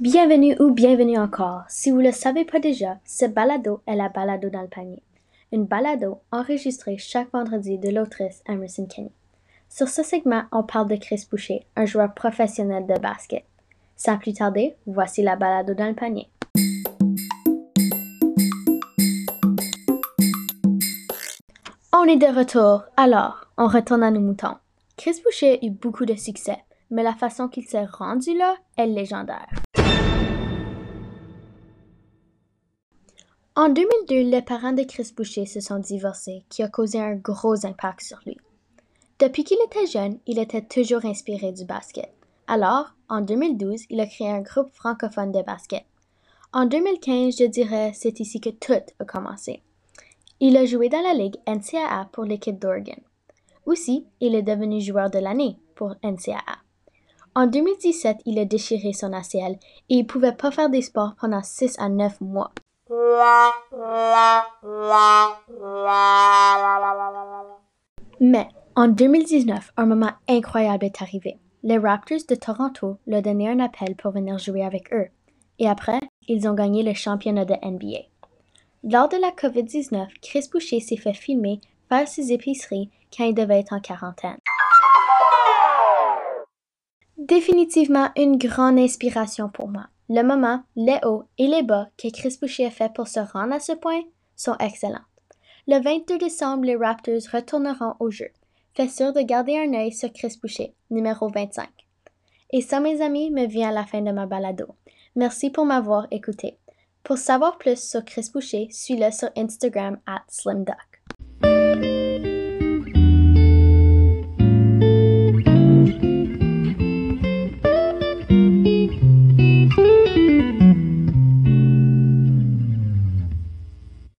Bienvenue ou bienvenue encore. Si vous ne le savez pas déjà, ce balado est la balado dans le panier. Une balado enregistrée chaque vendredi de l'autrice Emerson Kenny. Sur ce segment, on parle de Chris Boucher, un joueur professionnel de basket. Sans plus tarder, voici la balado dans le panier. On est de retour. Alors, on retourne à nos moutons. Chris Boucher a eu beaucoup de succès, mais la façon qu'il s'est rendu là est légendaire. En 2002, les parents de Chris Boucher se sont divorcés, qui a causé un gros impact sur lui. Depuis qu'il était jeune, il était toujours inspiré du basket. Alors, en 2012, il a créé un groupe francophone de basket. En 2015, je dirais, c'est ici que tout a commencé. Il a joué dans la ligue NCAA pour l'équipe d'Oregon. Aussi, il est devenu joueur de l'année pour NCAA. En 2017, il a déchiré son ACL et il pouvait pas faire des sports pendant 6 à 9 mois. Mais en 2019, un moment incroyable est arrivé. Les Raptors de Toronto ont donné un appel pour venir jouer avec eux. Et après, ils ont gagné le championnat de NBA. Lors de la COVID-19, Chris Boucher s'est fait filmer faire ses épiceries quand il devait être en quarantaine. Définitivement une grande inspiration pour moi. Le moment, les hauts et les bas que Chris Boucher a fait pour se rendre à ce point sont excellents. Le 22 décembre, les Raptors retourneront au jeu. Fais sûr de garder un œil sur Chris Boucher, numéro 25. Et ça, mes amis, me vient à la fin de ma balado. Merci pour m'avoir écouté. Pour savoir plus sur Chris Boucher, suis-le sur Instagram at SlimDuck.